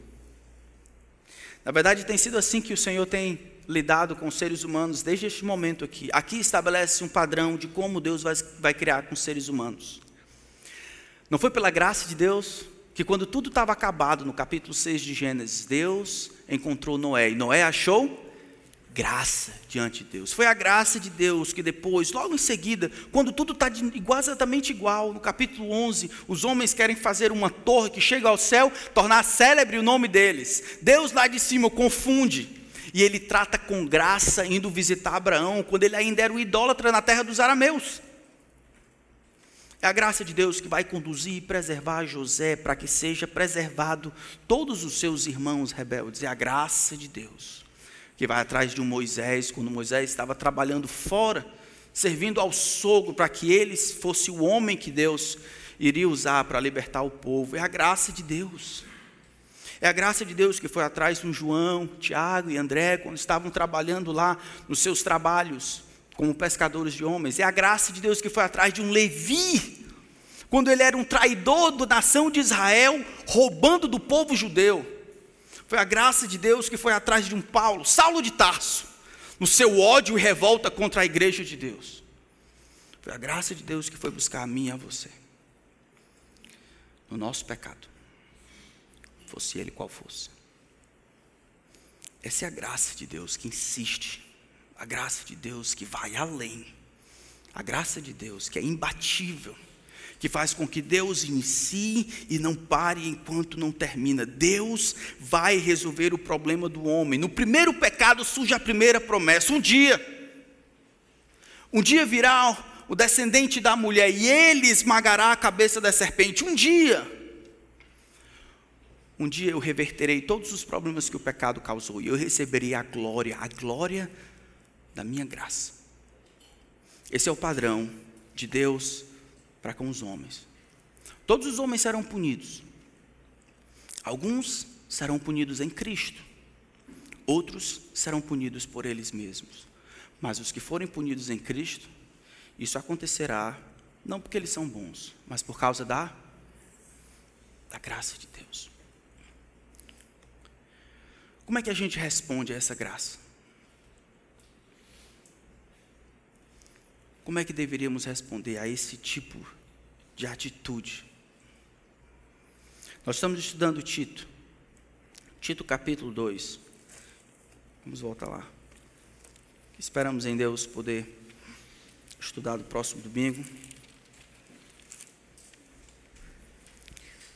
A: Na verdade, tem sido assim que o Senhor tem lidado com os seres humanos desde este momento aqui. Aqui estabelece um padrão de como Deus vai, vai criar com os seres humanos. Não foi pela graça de Deus que, quando tudo estava acabado, no capítulo 6 de Gênesis, Deus encontrou Noé e Noé achou graça diante de Deus. Foi a graça de Deus que depois, logo em seguida, quando tudo está exatamente igual, no capítulo 11, os homens querem fazer uma torre que chega ao céu, tornar célebre o nome deles. Deus lá de cima confunde e ele trata com graça indo visitar Abraão, quando ele ainda era um idólatra na terra dos arameus. É a graça de Deus que vai conduzir e preservar José para que seja preservado todos os seus irmãos rebeldes. É a graça de Deus que vai atrás de um Moisés, quando Moisés estava trabalhando fora, servindo ao sogro para que ele fosse o homem que Deus iria usar para libertar o povo. É a graça de Deus. É a graça de Deus que foi atrás de um João, Tiago e André, quando estavam trabalhando lá nos seus trabalhos como pescadores de homens. É a graça de Deus que foi atrás de um Levi, quando ele era um traidor da nação de Israel, roubando do povo judeu. Foi a graça de Deus que foi atrás de um Paulo, Saulo de Tarso, no seu ódio e revolta contra a igreja de Deus. Foi a graça de Deus que foi buscar a mim e a você, no nosso pecado fosse ele qual fosse. Essa é a graça de Deus que insiste, a graça de Deus que vai além, a graça de Deus que é imbatível, que faz com que Deus inicie e não pare enquanto não termina. Deus vai resolver o problema do homem. No primeiro pecado surge a primeira promessa: um dia, um dia virá o descendente da mulher e ele esmagará a cabeça da serpente. Um dia um dia eu reverterei todos os problemas que o pecado causou e eu receberei a glória, a glória da minha graça. Esse é o padrão de Deus para com os homens. Todos os homens serão punidos. Alguns serão punidos em Cristo, outros serão punidos por eles mesmos. Mas os que forem punidos em Cristo, isso acontecerá não porque eles são bons, mas por causa da, da graça de Deus. Como é que a gente responde a essa graça? Como é que deveríamos responder a esse tipo de atitude? Nós estamos estudando Tito, Tito capítulo 2. Vamos voltar lá. Esperamos em Deus poder estudar no próximo domingo.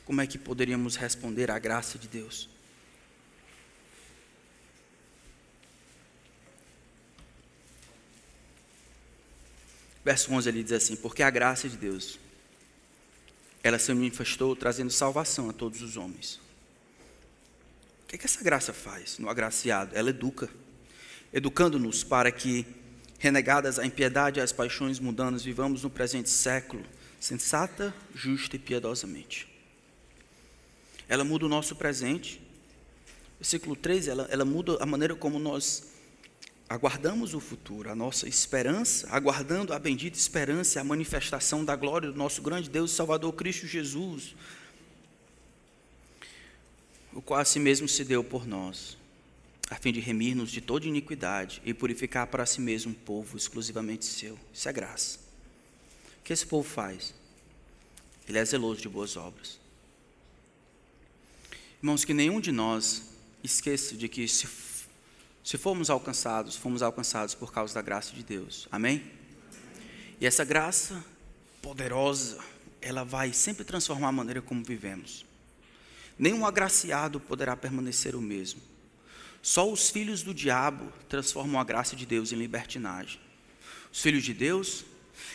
A: Como é que poderíamos responder à graça de Deus? Verso 11 ele diz assim: Porque a graça de Deus, ela se manifestou trazendo salvação a todos os homens. O que, é que essa graça faz no agraciado? Ela educa, educando-nos para que, renegadas a impiedade e as paixões mundanas, vivamos no presente século, sensata, justa e piedosamente. Ela muda o nosso presente. Versículo 13, ela, ela muda a maneira como nós aguardamos o futuro, a nossa esperança, aguardando a bendita esperança, a manifestação da glória do nosso grande Deus e Salvador Cristo Jesus, o qual a si mesmo se deu por nós, a fim de remir-nos de toda iniquidade e purificar para si mesmo um povo exclusivamente seu. Isso é graça. O que esse povo faz? Ele é zeloso de boas obras. Irmãos, que nenhum de nós esqueça de que se se fomos alcançados, fomos alcançados por causa da graça de Deus. Amém? E essa graça poderosa, ela vai sempre transformar a maneira como vivemos. Nenhum agraciado poderá permanecer o mesmo. Só os filhos do diabo transformam a graça de Deus em libertinagem. Os filhos de Deus,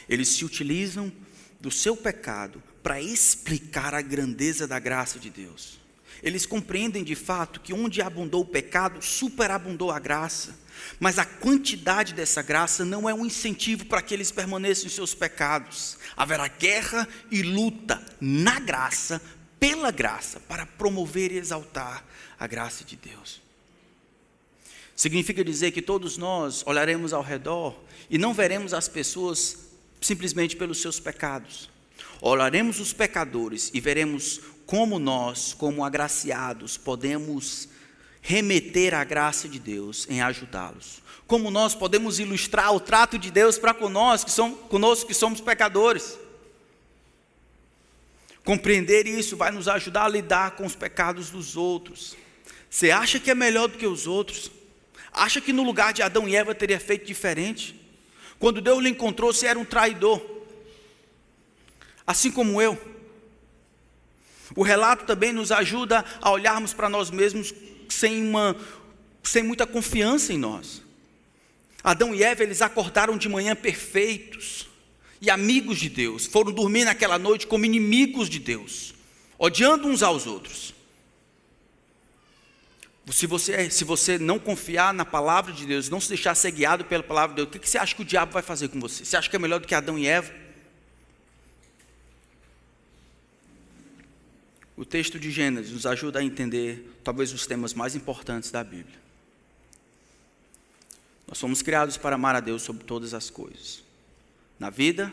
A: eles se utilizam do seu pecado para explicar a grandeza da graça de Deus. Eles compreendem de fato que onde abundou o pecado, superabundou a graça. Mas a quantidade dessa graça não é um incentivo para que eles permaneçam em seus pecados. Haverá guerra e luta na graça, pela graça, para promover e exaltar a graça de Deus. Significa dizer que todos nós olharemos ao redor e não veremos as pessoas simplesmente pelos seus pecados. Olharemos os pecadores e veremos como nós, como agraciados, podemos remeter a graça de Deus em ajudá-los. Como nós podemos ilustrar o trato de Deus para conosco que, somos, conosco que somos pecadores. Compreender isso vai nos ajudar a lidar com os pecados dos outros. Você acha que é melhor do que os outros? Acha que no lugar de Adão e Eva teria feito diferente? Quando Deus lhe encontrou, você era um traidor. Assim como eu. O relato também nos ajuda a olharmos para nós mesmos sem, uma, sem muita confiança em nós. Adão e Eva, eles acordaram de manhã perfeitos e amigos de Deus, foram dormir naquela noite como inimigos de Deus, odiando uns aos outros. Se você, se você não confiar na palavra de Deus, não se deixar ser guiado pela palavra de Deus, o que você acha que o diabo vai fazer com você? Você acha que é melhor do que Adão e Eva? O texto de Gênesis nos ajuda a entender talvez os temas mais importantes da Bíblia. Nós somos criados para amar a Deus sobre todas as coisas. Na vida,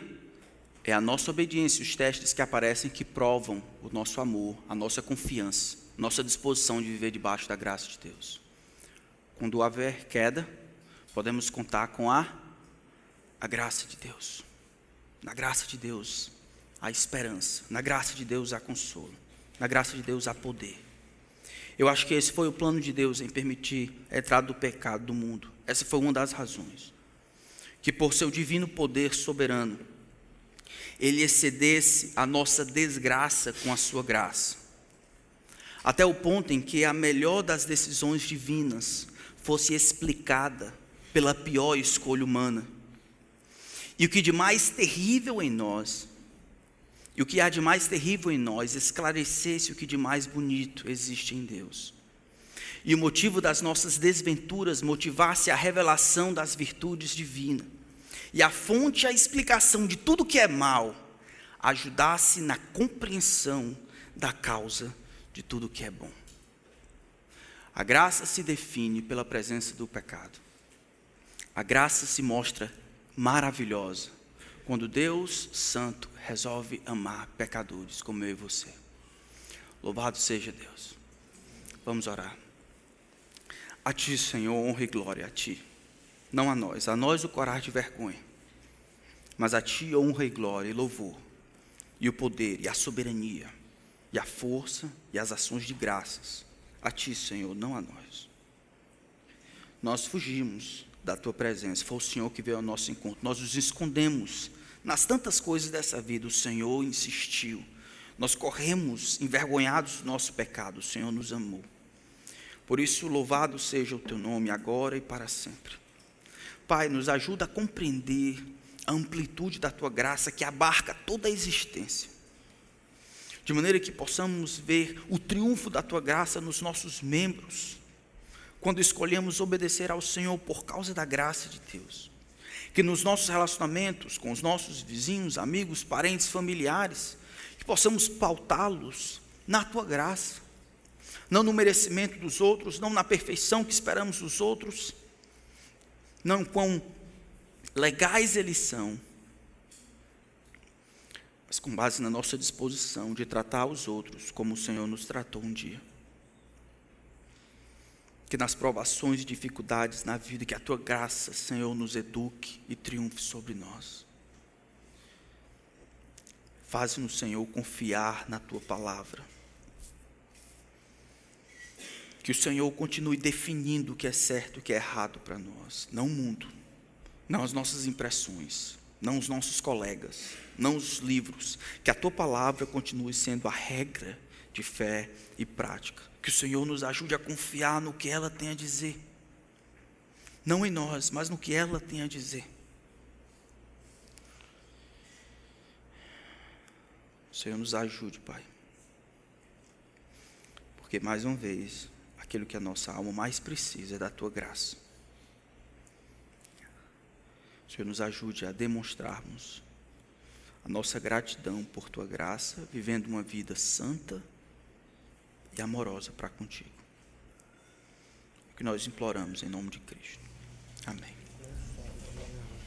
A: é a nossa obediência, os testes que aparecem que provam o nosso amor, a nossa confiança, nossa disposição de viver debaixo da graça de Deus. Quando houver queda, podemos contar com a, a graça de Deus. Na graça de Deus, a esperança. Na graça de Deus, a consolo. Na graça de Deus há poder. Eu acho que esse foi o plano de Deus em permitir a entrada do pecado do mundo. Essa foi uma das razões. Que por seu divino poder soberano, ele excedesse a nossa desgraça com a sua graça. Até o ponto em que a melhor das decisões divinas fosse explicada pela pior escolha humana. E o que de mais terrível em nós e o que há de mais terrível em nós esclarecesse o que de mais bonito existe em Deus. E o motivo das nossas desventuras motivasse a revelação das virtudes divinas. E a fonte, a explicação de tudo que é mal, ajudasse na compreensão da causa de tudo que é bom. A graça se define pela presença do pecado. A graça se mostra maravilhosa quando Deus Santo resolve amar pecadores como eu e você. Louvado seja Deus. Vamos orar. A Ti, Senhor, honra e glória a Ti. Não a nós, a nós o coragem e vergonha. Mas a Ti honra e glória e louvor, e o poder, e a soberania, e a força, e as ações de graças. A Ti, Senhor, não a nós. Nós fugimos da Tua presença, foi o Senhor que veio ao nosso encontro. Nós nos escondemos nas tantas coisas dessa vida, o Senhor insistiu. Nós corremos envergonhados do nosso pecado, o Senhor nos amou. Por isso, louvado seja o teu nome agora e para sempre. Pai, nos ajuda a compreender a amplitude da tua graça que abarca toda a existência. De maneira que possamos ver o triunfo da tua graça nos nossos membros, quando escolhemos obedecer ao Senhor por causa da graça de Deus. Que nos nossos relacionamentos com os nossos vizinhos, amigos, parentes, familiares, que possamos pautá-los na tua graça, não no merecimento dos outros, não na perfeição que esperamos dos outros, não quão legais eles são, mas com base na nossa disposição de tratar os outros como o Senhor nos tratou um dia. Que nas provações e dificuldades na vida, que a tua graça, Senhor, nos eduque e triunfe sobre nós. Faz-nos, Senhor, confiar na tua palavra. Que o Senhor continue definindo o que é certo e o que é errado para nós, não o mundo, não as nossas impressões, não os nossos colegas, não os livros. Que a tua palavra continue sendo a regra de fé e prática. Que o Senhor nos ajude a confiar no que ela tem a dizer. Não em nós, mas no que ela tem a dizer. O Senhor nos ajude, Pai. Porque mais uma vez, aquilo que a nossa alma mais precisa é da tua graça. O Senhor nos ajude a demonstrarmos a nossa gratidão por tua graça, vivendo uma vida santa e amorosa para contigo. O que nós imploramos em nome de Cristo. Amém.